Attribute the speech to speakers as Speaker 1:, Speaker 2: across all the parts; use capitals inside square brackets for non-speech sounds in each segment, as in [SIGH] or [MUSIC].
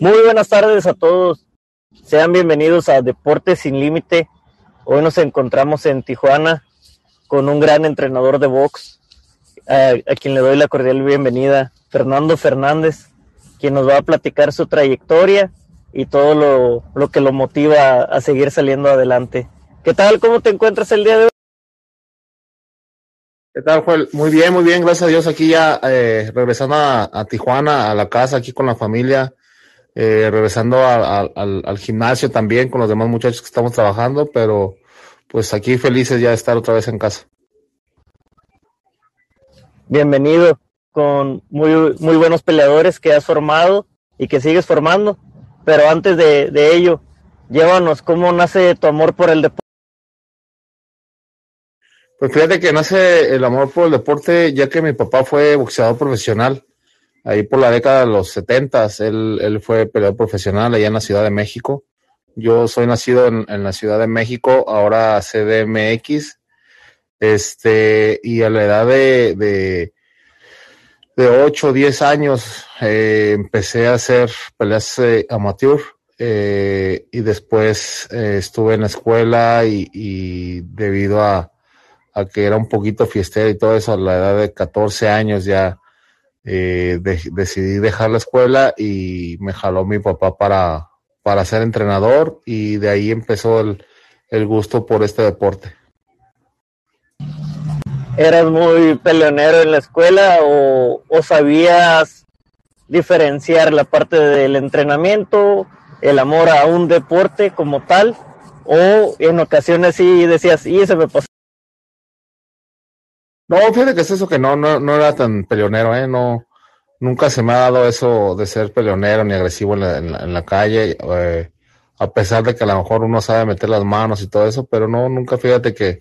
Speaker 1: Muy buenas tardes a todos. Sean bienvenidos a Deportes sin Límite. Hoy nos encontramos en Tijuana con un gran entrenador de box, a, quien le doy la cordial bienvenida, Fernando Fernández, quien nos va a platicar su trayectoria y todo lo, lo que lo motiva a seguir saliendo adelante. ¿Qué tal? ¿Cómo te encuentras el día de hoy?
Speaker 2: ¿Qué tal, Joel? Muy bien, muy bien, gracias a Dios. Aquí ya eh, regresando a, Tijuana, a la casa, aquí con la familia, eh, regresando a, al, al, gimnasio también con los demás muchachos que estamos trabajando, pero pues aquí felices ya de estar otra vez en casa.
Speaker 1: Bienvenido con muy, muy buenos peleadores que has formado y que sigues formando, pero antes de, de ello, llévanos cómo nace tu amor por el deporte.
Speaker 2: Pues fíjate que nace el amor por el deporte, ya que mi papá fue boxeador profesional. Ahí por la década de los setentas, él, él fue peleador profesional allá en la Ciudad de México. Yo soy nacido en, en, la Ciudad de México, ahora CDMX. Este, y a la edad de, de, de 8 o 10 años, eh, empecé a hacer peleas eh, amateur. Eh, y después estuve en la escuela y, y debido a, a que era un poquito fiestero y todo eso, a la edad de 14 años ya eh, de, decidí dejar la escuela y me jaló mi papá para, para ser entrenador y de ahí empezó el, el gusto por este deporte.
Speaker 1: ¿Eras muy peleonero en la escuela o, o sabías diferenciar la parte del entrenamiento, el amor a un deporte como tal? O en ocasiones sí decías, y se me pasó
Speaker 2: no, fíjate que es eso que no, no, no era tan peleonero, ¿eh? No, nunca se me ha dado eso de ser peleonero ni agresivo en la, en la, en la calle, eh, a pesar de que a lo mejor uno sabe meter las manos y todo eso, pero no, nunca fíjate que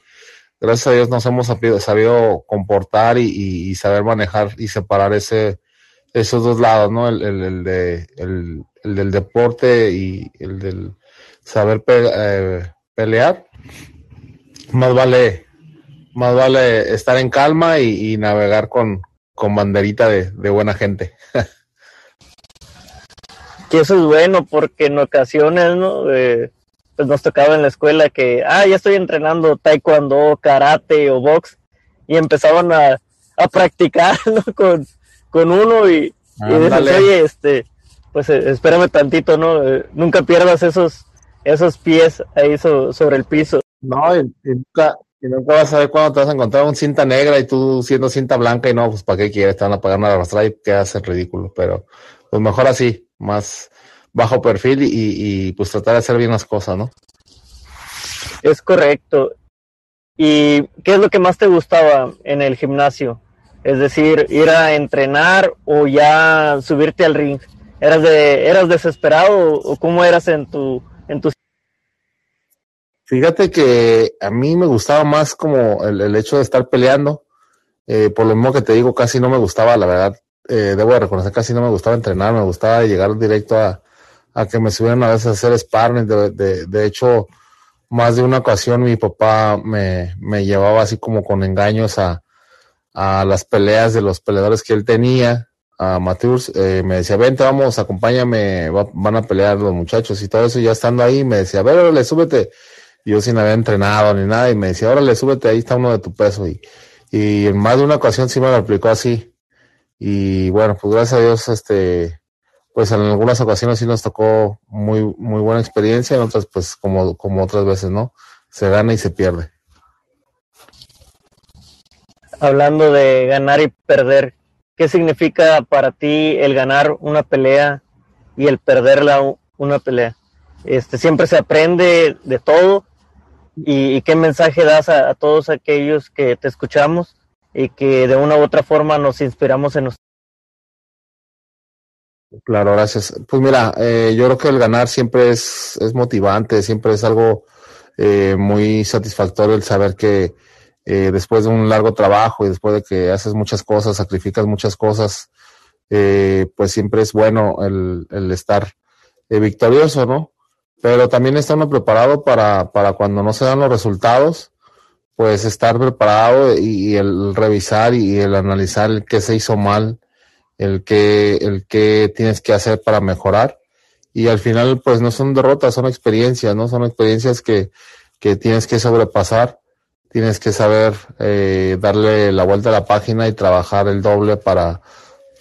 Speaker 2: gracias a Dios nos hemos sabido, sabido comportar y, y, y, saber manejar y separar ese, esos dos lados, ¿no? El, el, el de, el, el, del deporte y el del saber eh, pelear. Más vale más vale estar en calma y, y navegar con, con banderita de, de buena gente. [LAUGHS]
Speaker 1: que eso es bueno porque en ocasiones ¿no? Eh, pues nos tocaba en la escuela que, ah, ya estoy entrenando taekwondo, karate o box y empezaban a, a practicar [LAUGHS] ¿no? con, con uno y, y dices, oye, este, pues eh, espérame tantito, ¿no? Eh, nunca pierdas esos, esos pies ahí so, sobre el piso.
Speaker 2: No, y, y nunca, y nunca vas a ver cuándo te vas a encontrar un cinta negra y tú siendo cinta blanca y no, pues para qué quieres, te van a pagar una arrastrada y quedas en ridículo. Pero pues mejor así, más bajo perfil y, y, pues tratar de hacer bien las cosas, ¿no?
Speaker 1: Es correcto. ¿Y qué es lo que más te gustaba en el gimnasio? Es decir, ir a entrenar o ya subirte al ring. ¿Eras de, eras desesperado o cómo eras en tu, en tu
Speaker 2: Fíjate que a mí me gustaba más como el, el hecho de estar peleando. Eh, por lo mismo que te digo, casi no me gustaba, la verdad. Eh, debo de reconocer, casi no me gustaba entrenar, me gustaba llegar directo a, que me subieran a veces a hacer sparring. De, de, hecho, más de una ocasión mi papá me, llevaba así como con engaños a, las peleas de los peleadores que él tenía, a Matthews. Eh, me decía, vente, vamos, acompáñame, va, van a pelear los muchachos y todo eso. Ya estando ahí, me decía, a ver, súbete yo sin haber entrenado ni nada, y me decía, órale, súbete, ahí está uno de tu peso. Y, y en más de una ocasión sí me lo aplicó así. Y bueno, pues gracias a Dios, este, pues en algunas ocasiones sí nos tocó muy, muy buena experiencia, en otras, pues como, como otras veces, ¿no? Se gana y se pierde.
Speaker 1: Hablando de ganar y perder, ¿qué significa para ti el ganar una pelea y el perderla una pelea? Este, siempre se aprende de todo, y, qué mensaje das a, todos aquellos que te escuchamos y que de una u otra forma nos inspiramos en nosotros.
Speaker 2: Claro, gracias. Pues mira, eh, yo creo que el ganar siempre es, motivante, siempre es algo eh, muy satisfactorio el saber que eh, después de un largo trabajo y después de que haces muchas cosas, sacrificas muchas cosas, eh, pues siempre es bueno el, estar victorioso, ¿no? Pero también está uno preparado para, para cuando no se dan los resultados, pues estar preparado y, el revisar y el analizar el qué se hizo mal, el que, el que tienes que hacer para mejorar. y al final pues no son derrotas, son experiencias, ¿no? Son experiencias que, que tienes que sobrepasar, tienes que saber eh, darle la vuelta a la página y trabajar el doble para,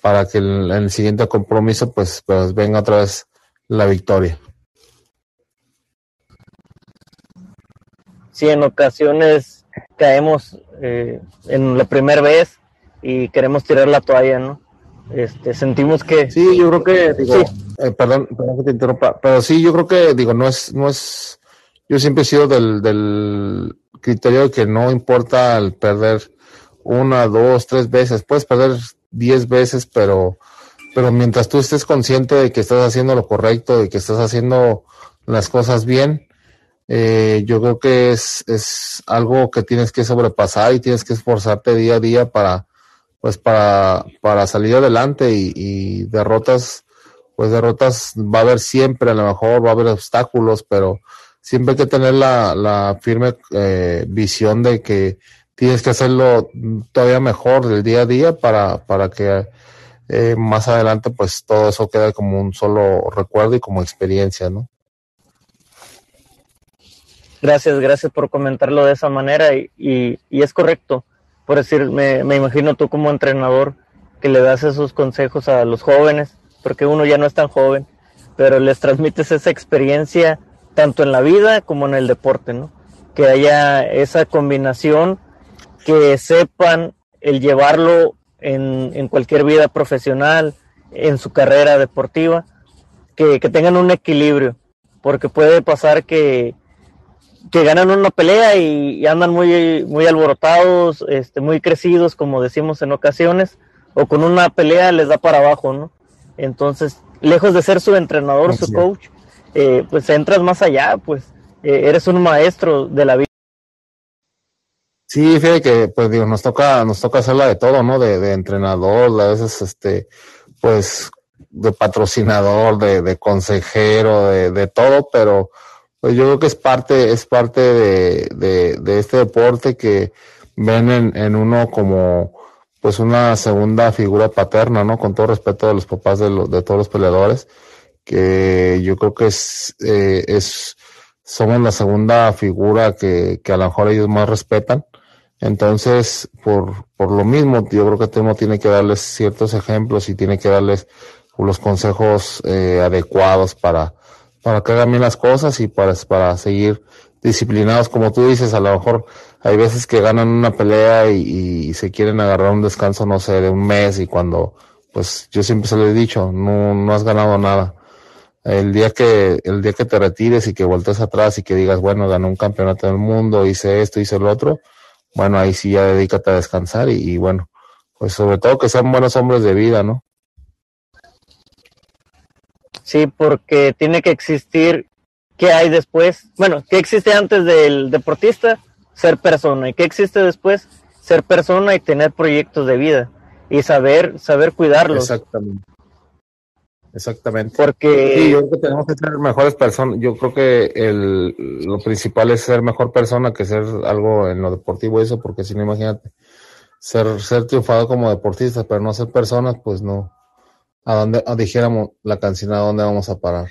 Speaker 2: para que en el, siguiente compromiso pues, pues venga otra vez la victoria.
Speaker 1: Sí, en ocasiones caemos eh, en la primera vez y queremos tirar la toalla, ¿no? Este, sentimos que...
Speaker 2: Sí, yo creo que, digo, eh, perdón, perdón que te interrumpa, pero sí, yo creo que, digo, no es, no es, yo siempre he sido del, del criterio de que no importa el perder una, dos, tres veces, puedes perder diez veces, pero, pero mientras tú estés consciente de que estás haciendo lo correcto, de que estás haciendo las cosas bien, eh, yo creo que es, es algo que tienes que sobrepasar y tienes que esforzarte día a día para, pues para, para salir adelante y, derrotas, pues derrotas va a haber siempre, a lo mejor va a haber obstáculos, pero siempre hay que tener la, la firme eh, visión de que tienes que hacerlo todavía mejor del día a día para, para que eh, más adelante pues todo eso quede como un solo recuerdo y como experiencia, ¿no?
Speaker 1: Gracias, gracias por comentarlo de esa manera y, y, y es correcto por decir, me, me, imagino tú como entrenador que le das esos consejos a los jóvenes, porque uno ya no es tan joven, pero les transmites esa experiencia tanto en la vida como en el deporte, ¿no? Que haya esa combinación, que sepan el llevarlo en, en cualquier vida profesional, en su carrera deportiva, que, que tengan un equilibrio, porque puede pasar que, que ganan una pelea y, andan muy, muy alborotados, este, muy crecidos, como decimos en ocasiones, o con una pelea les da para abajo, ¿no? Entonces, lejos de ser su entrenador, su coach, eh, pues entras más allá, pues eh, eres un maestro de la vida.
Speaker 2: Sí, fíjate que, pues digo, nos toca, nos toca hacerla de todo, ¿no? De, de entrenador, a veces, este, pues, de patrocinador, de, de consejero, de, de todo, pero pues yo creo que es parte, es parte de, de, este deporte que ven en, uno como pues una segunda figura paterna, ¿no? Con todo respeto a los papás de, de todos los peleadores, que yo creo que es, eh, es, somos la segunda figura que, que a lo mejor ellos más respetan. Entonces, por, por lo mismo, yo creo que uno tiene que darles ciertos ejemplos y tiene que darles los consejos eh, adecuados para, para que hagan bien las cosas y para, para seguir disciplinados. Como tú dices, a lo mejor hay veces que ganan una pelea y, se quieren agarrar un descanso, no sé, de un mes y cuando, pues yo siempre se lo he dicho, no, no has ganado nada. El día que, el día que te retires y que voltees atrás y que digas, bueno, gané un campeonato del mundo, hice esto, hice lo otro, bueno, ahí sí ya dedícate a descansar y, y bueno, pues sobre todo que sean buenos hombres de vida, ¿no?
Speaker 1: Sí, porque tiene que existir qué hay después. Bueno, ¿qué existe antes del deportista? Ser persona. ¿Y qué existe después? Ser persona y tener proyectos de vida y saber saber cuidarlos.
Speaker 2: Exactamente. Exactamente.
Speaker 1: Porque
Speaker 2: sí, yo creo que tenemos que ser mejores personas. Yo creo que el, lo principal es ser mejor persona que ser algo en lo deportivo eso, porque si no imagínate ser ser triunfado como deportista, pero no ser personas, pues no a dónde dijéramos la canción a dónde vamos a parar.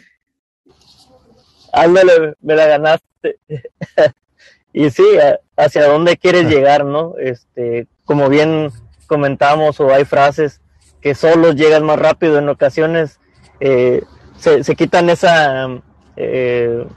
Speaker 1: Ándale, me la ganaste. [LAUGHS] y sí, hacia dónde quieres llegar, ¿no? Este, como bien comentamos, o hay frases que solo llegan más rápido en ocasiones, eh, se, se, quitan esa, eh,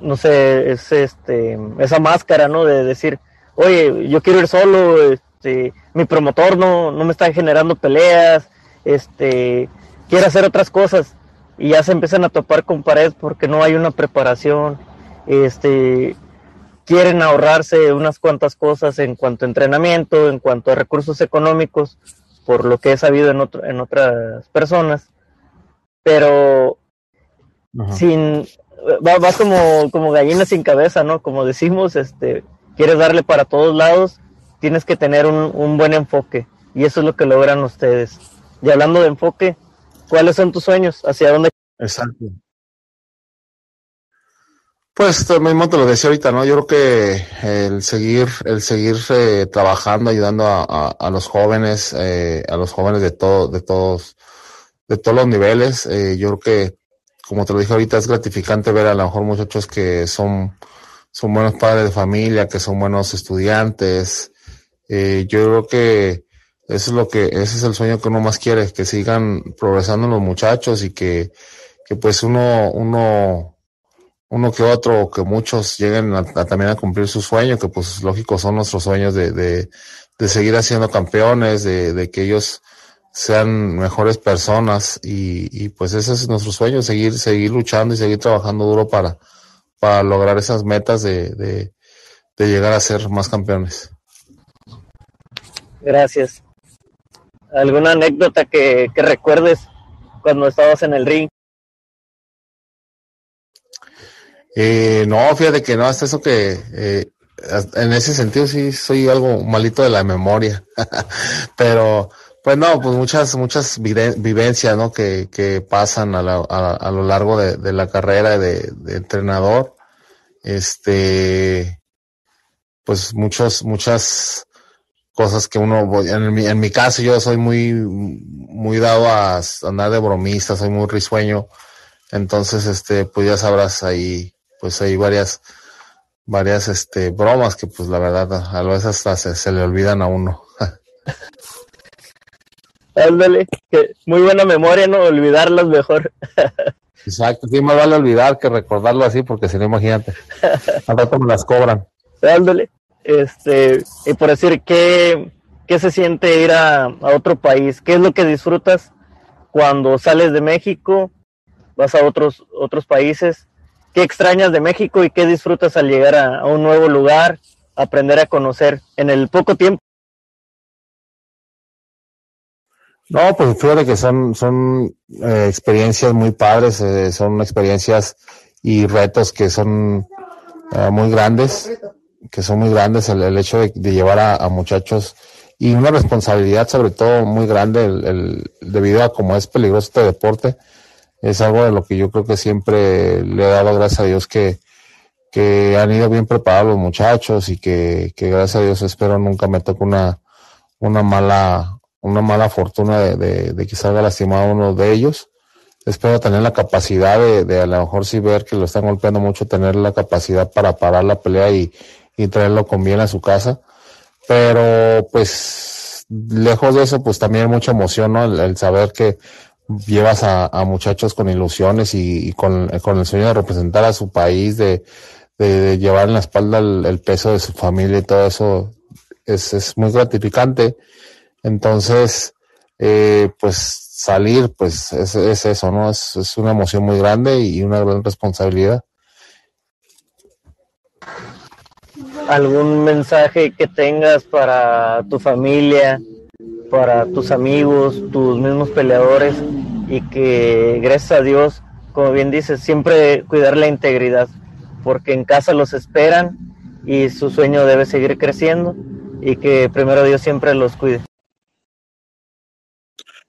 Speaker 1: no sé, es este, esa máscara, ¿no? De decir, oye, yo quiero ir solo, este, mi promotor no, no me está generando peleas, este, quiere hacer otras cosas y ya se empiezan a topar con pared porque no hay una preparación, este, quieren ahorrarse unas cuantas cosas en cuanto a entrenamiento, en cuanto a recursos económicos, por lo que he sabido en, otro, en otras personas, pero sin, vas como, como gallina sin cabeza, ¿no? Como decimos, este, quieres darle para todos lados, tienes que tener un, un buen enfoque y eso es lo que logran ustedes. Y hablando de enfoque, ¿cuáles son tus sueños? ¿Hacia dónde?
Speaker 2: Exacto. Pues mismo te lo decía ahorita, ¿no? Yo creo que el seguir, el seguir eh, trabajando, ayudando a, a, los jóvenes, eh, a los jóvenes de todo, de todos, de todos los niveles, eh, yo creo que como te lo dije ahorita, es gratificante ver a lo mejor muchachos que son, son buenos padres de familia, que son buenos estudiantes. Eh, yo creo que eso es lo que, ese es el sueño que uno más quiere, que sigan progresando los muchachos y que, que pues uno, uno, uno que otro, que muchos lleguen a, también a cumplir su sueño, que pues lógico son nuestros sueños de, de, de seguir haciendo campeones, de, de que ellos sean mejores personas y, y, pues ese es nuestro sueño, seguir, seguir luchando y seguir trabajando duro para, para lograr esas metas de, de, de llegar a ser más campeones.
Speaker 1: Gracias. ¿Alguna anécdota que, que recuerdes cuando estabas en el ring?
Speaker 2: Eh, no, fíjate que no, hasta eso que eh, en ese sentido sí soy algo malito de la memoria, [LAUGHS] pero pues no, pues muchas, muchas vivencias, ¿no? Que, que pasan a, la, a, a, lo largo de, de la carrera de, de, entrenador. Este, pues muchos, muchas cosas que uno, en mi, en mi caso yo soy muy, muy dado a andar de bromista, soy muy risueño. Entonces, este, pues ya sabrás ahí, pues hay varias, varias, este, bromas que pues la verdad a veces hasta se, se le olvidan a uno. [LAUGHS]
Speaker 1: Ándale, que muy buena memoria, no olvidarlas mejor. [LAUGHS]
Speaker 2: Exacto, sí, más vale olvidar que recordarlo así, porque si no, imagínate, [LAUGHS] al rato me las cobran.
Speaker 1: Ándale, este, y por decir, ¿qué, qué se siente ir a, a, otro país? ¿Qué es lo que disfrutas cuando sales de México, vas a otros, otros países? ¿Qué extrañas de México y qué disfrutas al llegar a, un nuevo lugar, aprender a conocer en el poco tiempo
Speaker 2: No, pues fíjate que son, son eh, experiencias muy padres, eh, son experiencias y retos que son eh, muy grandes, que son muy grandes el, el hecho de, llevar a, muchachos y una responsabilidad sobre todo muy grande el, debido a cómo es peligroso este deporte. Es algo de lo que yo creo que siempre le he dado gracias a Dios que, que han ido bien preparados los muchachos y que, que gracias a Dios espero nunca me toque una, una mala una mala fortuna de, de, de, que salga lastimado uno de ellos. Espero tener la capacidad de, a lo mejor si ver que lo están golpeando mucho, tener la capacidad para parar la pelea y, y traerlo con bien a su casa. Pero pues lejos de eso, pues también mucha emoción, ¿no? El, el saber que llevas a, a, muchachos con ilusiones y, y con, con, el sueño de representar a su país, de, de llevar en la espalda el, el, peso de su familia y todo eso es, es muy gratificante entonces, eh, pues salir, pues es, es eso, ¿no? Es, es, una emoción muy grande y una gran responsabilidad.
Speaker 1: ¿Algún mensaje que tengas para tu familia, para tus amigos, tus mismos peleadores y que gracias a Dios, como bien dices, siempre cuidar la integridad, porque en casa los esperan y su sueño debe seguir creciendo y que primero Dios siempre los cuide.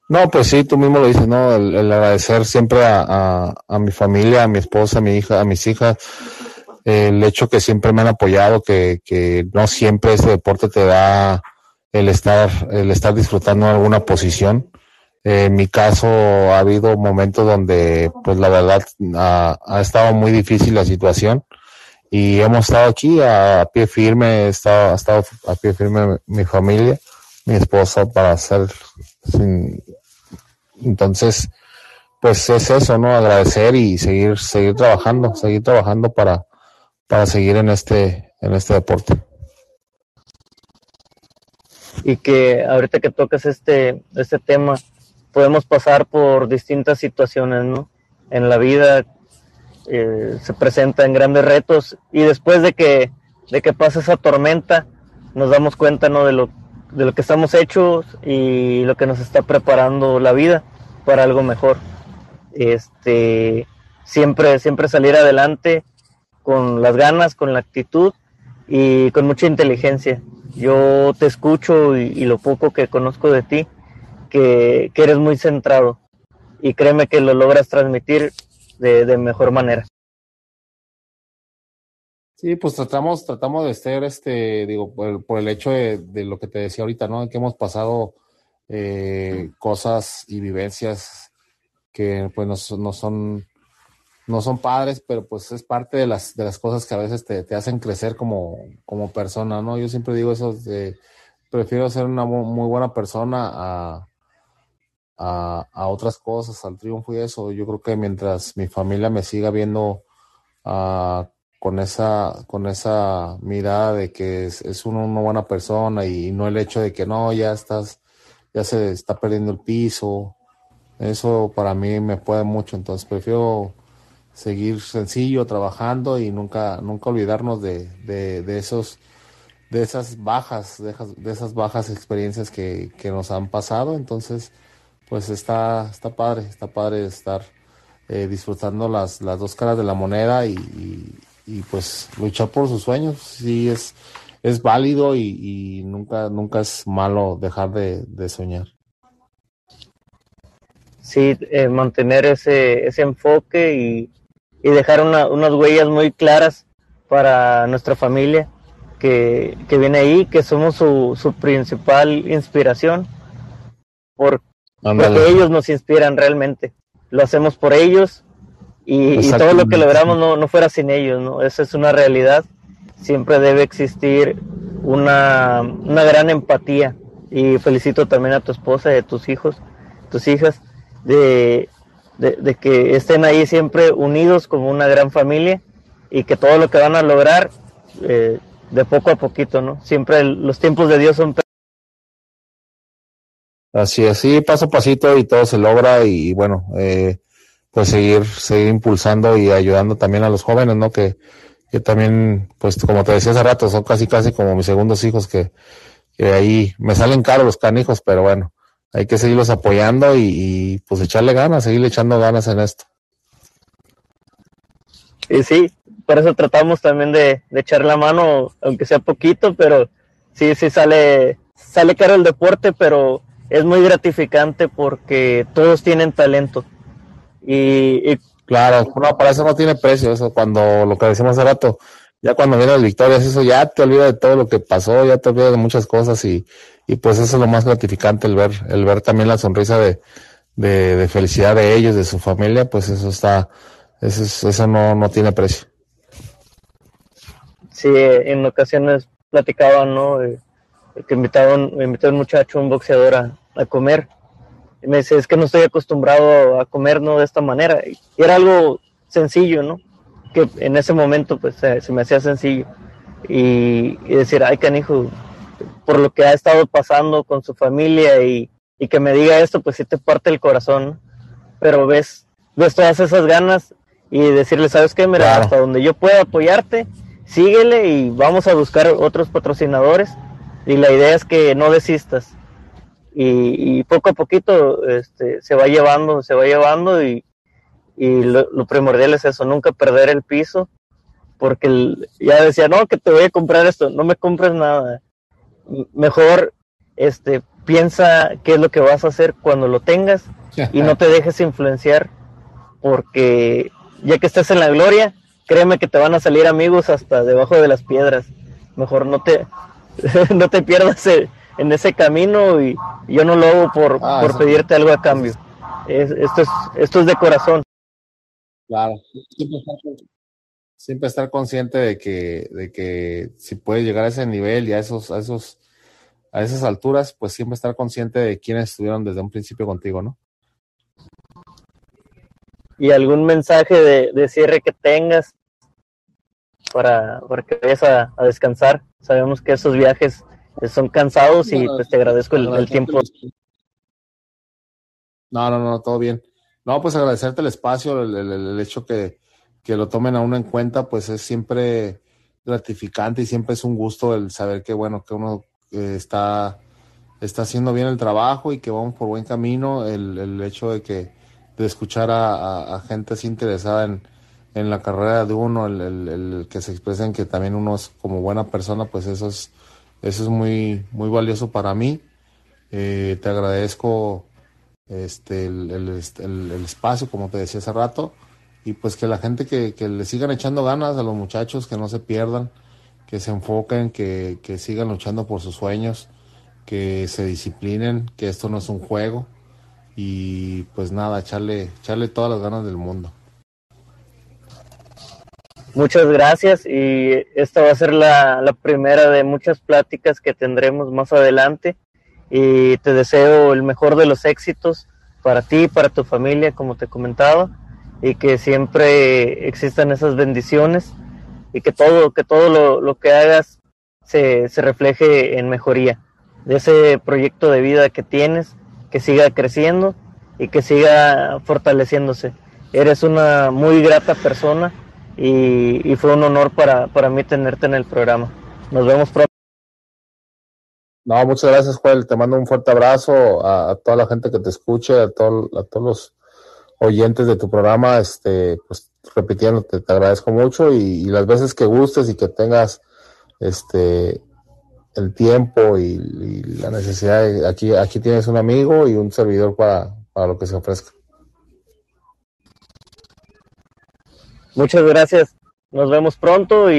Speaker 2: No, pues sí, tú mismo lo dices, ¿no? El, agradecer siempre a, a, a, mi familia, a mi esposa, a mi hija, a mis hijas, el hecho que siempre me han apoyado, que, que no siempre ese deporte te da el estar, el estar disfrutando alguna posición. En mi caso ha habido momentos donde, pues la verdad, ha, ha estado muy difícil la situación y hemos estado aquí a, a pie firme, he estado, ha estado a pie firme mi familia, mi esposa para hacer sin, entonces, pues es eso, ¿no? Agradecer y seguir, seguir trabajando, seguir trabajando para, para seguir en este, en este deporte.
Speaker 1: Y que ahorita que tocas este, este tema, podemos pasar por distintas situaciones, ¿no? En la vida eh, se presentan grandes retos y después de que, de que pasa esa tormenta, nos damos cuenta, ¿no? De lo de lo que estamos hechos y lo que nos está preparando la vida para algo mejor. Este, siempre, siempre salir adelante con las ganas, con la actitud y con mucha inteligencia. Yo te escucho y, lo poco que conozco de ti, que, eres muy centrado y créeme que lo logras transmitir de, mejor manera.
Speaker 2: Sí, pues tratamos, tratamos de ser, este, digo, por, el hecho de, lo que te decía ahorita, ¿no? Que hemos pasado eh, cosas y vivencias que pues no son no son padres, pero pues es parte de las, de las cosas que a veces te, te hacen crecer como, como persona, ¿no? Yo siempre digo eso, de, prefiero ser una muy buena persona a, a, a, otras cosas, al triunfo y eso. Yo creo que mientras mi familia me siga viendo uh, con esa, con esa mirada de que es, es una, buena persona y no el hecho de que no, ya estás, ya se está perdiendo el piso. Eso para mí me puede mucho, entonces prefiero seguir sencillo, trabajando y nunca, nunca olvidarnos de, de, esos, de esas bajas, de, esas bajas experiencias que, que, nos han pasado. Entonces, pues está, está padre, está padre estar eh, disfrutando las, las dos caras de la moneda y, y, pues luchar por sus sueños. Sí es, es válido y, y nunca, nunca es malo dejar de, de soñar.
Speaker 1: Sí, eh, mantener ese, ese enfoque y, y dejar una, unas huellas muy claras para nuestra familia que, que viene ahí, que somos su, su principal inspiración, por, porque ellos nos inspiran realmente. Lo hacemos por ellos y, y todo lo que logramos no, no, fuera sin ellos, ¿no? Esa es una realidad. Siempre debe existir una, una gran empatía y felicito también a tu esposa y a tus hijos, tus hijas, de, de, que estén ahí siempre unidos como una gran familia y que todo lo que van a lograr eh, de poco a poquito, ¿no? Siempre los tiempos de Dios son...
Speaker 2: Así, así, paso a pasito y todo se logra y, y bueno, eh, pues seguir, seguir impulsando y ayudando también a los jóvenes, ¿no? Que, que también, pues como te decía hace rato, son casi, casi como mis segundos hijos que, que ahí me salen caros los canijos, pero bueno, hay que seguirlos apoyando y, y, pues echarle ganas, seguirle echando ganas en esto.
Speaker 1: Y sí, por eso tratamos también de, de, echar la mano, aunque sea poquito, pero sí, sí sale, sale caro el deporte, pero es muy gratificante porque todos tienen talento. Y, y
Speaker 2: claro, no, para eso no tiene precio, eso cuando lo que decimos hace rato, ya cuando vienen las victorias, eso ya te olvida de todo lo que pasó, ya te olvida de muchas cosas y, y pues eso es lo más gratificante, el ver, el ver también la sonrisa de, de, de felicidad de ellos, de su familia, pues eso está, eso, eso no, no tiene precio.
Speaker 1: Sí, en ocasiones platicaban, ¿no? Que invitaban, me invitó un muchacho, un boxeador a, a, comer. Y me dice, es que no estoy acostumbrado a comer, ¿no? De esta manera. Y era algo sencillo, ¿no? Que en ese momento, pues, se, se me hacía sencillo. Y, y, decir, ay, canijo, por lo que ha estado pasando con su familia y, y que me diga esto, pues sí te parte el corazón. Pero ves, ves todas esas ganas y decirle, ¿sabes qué? Mira, claro. hasta donde yo pueda apoyarte, síguele y vamos a buscar otros patrocinadores y la idea es que no desistas y, y poco a poquito este, se va llevando, se va llevando y, y lo, lo, primordial es eso, nunca perder el piso porque el, ya decía, no, que te voy a comprar esto, no me compres nada, mejor este, piensa qué es lo que vas a hacer cuando lo tengas y no te dejes influenciar porque ya que estés en la gloria, créeme que te van a salir amigos hasta debajo de las piedras. Mejor no te, [LAUGHS] no te pierdas en ese camino y yo no lo hago por, ah, por pedirte algo a cambio. Es, esto, es, esto es de corazón.
Speaker 2: Claro, siempre estar, consciente de que, de que si puedes llegar a ese nivel y a esos, a esos, a esas alturas, pues siempre estar consciente de quiénes estuvieron desde un principio contigo, ¿no?
Speaker 1: y algún mensaje de, de, cierre que tengas para, para que vayas a, a, descansar. Sabemos que esos viajes son cansados y pues te agradezco el, el tiempo.
Speaker 2: No, no, no, todo bien. No, pues agradecerte el espacio, el, el, el hecho que, que, lo tomen a uno en cuenta, pues es siempre gratificante y siempre es un gusto el saber que, bueno, que uno eh, está, está haciendo bien el trabajo y que vamos por buen camino. El, el hecho de que, de escuchar a, gente así interesada en, en, la carrera de uno, el, el, el, que se expresen que también uno es como buena persona, pues eso es, eso es muy, muy valioso para mí. Eh, te agradezco este, el, el, espacio, como te decía hace rato, y pues que la gente que, le sigan echando ganas a los muchachos, que no se pierdan, que se enfoquen, que, que sigan luchando por sus sueños, que se disciplinen, que esto no es un juego y pues nada, echarle, echarle todas las ganas del mundo.
Speaker 1: Muchas gracias y esta va a ser la, la primera de muchas pláticas que tendremos más adelante y te deseo el mejor de los éxitos para ti, para tu familia, como te comentaba, y que siempre existan esas bendiciones y que todo, que todo lo, lo que hagas se, se, refleje en mejoría de ese proyecto de vida que tienes, que siga creciendo y que siga fortaleciéndose. Eres una muy grata persona y, y fue un honor para, para mí tenerte en el programa. Nos vemos pronto.
Speaker 2: No, muchas gracias, Joel. Te mando un fuerte abrazo a, a toda la gente que te escuche, a, todo, a todos los oyentes de tu programa. Este, pues repitiendo, te, agradezco mucho y, las veces que gustes y que tengas este el tiempo y la necesidad, aquí, aquí tienes un amigo y un servidor para, para lo que se ofrezca.
Speaker 1: Muchas gracias. Nos vemos pronto y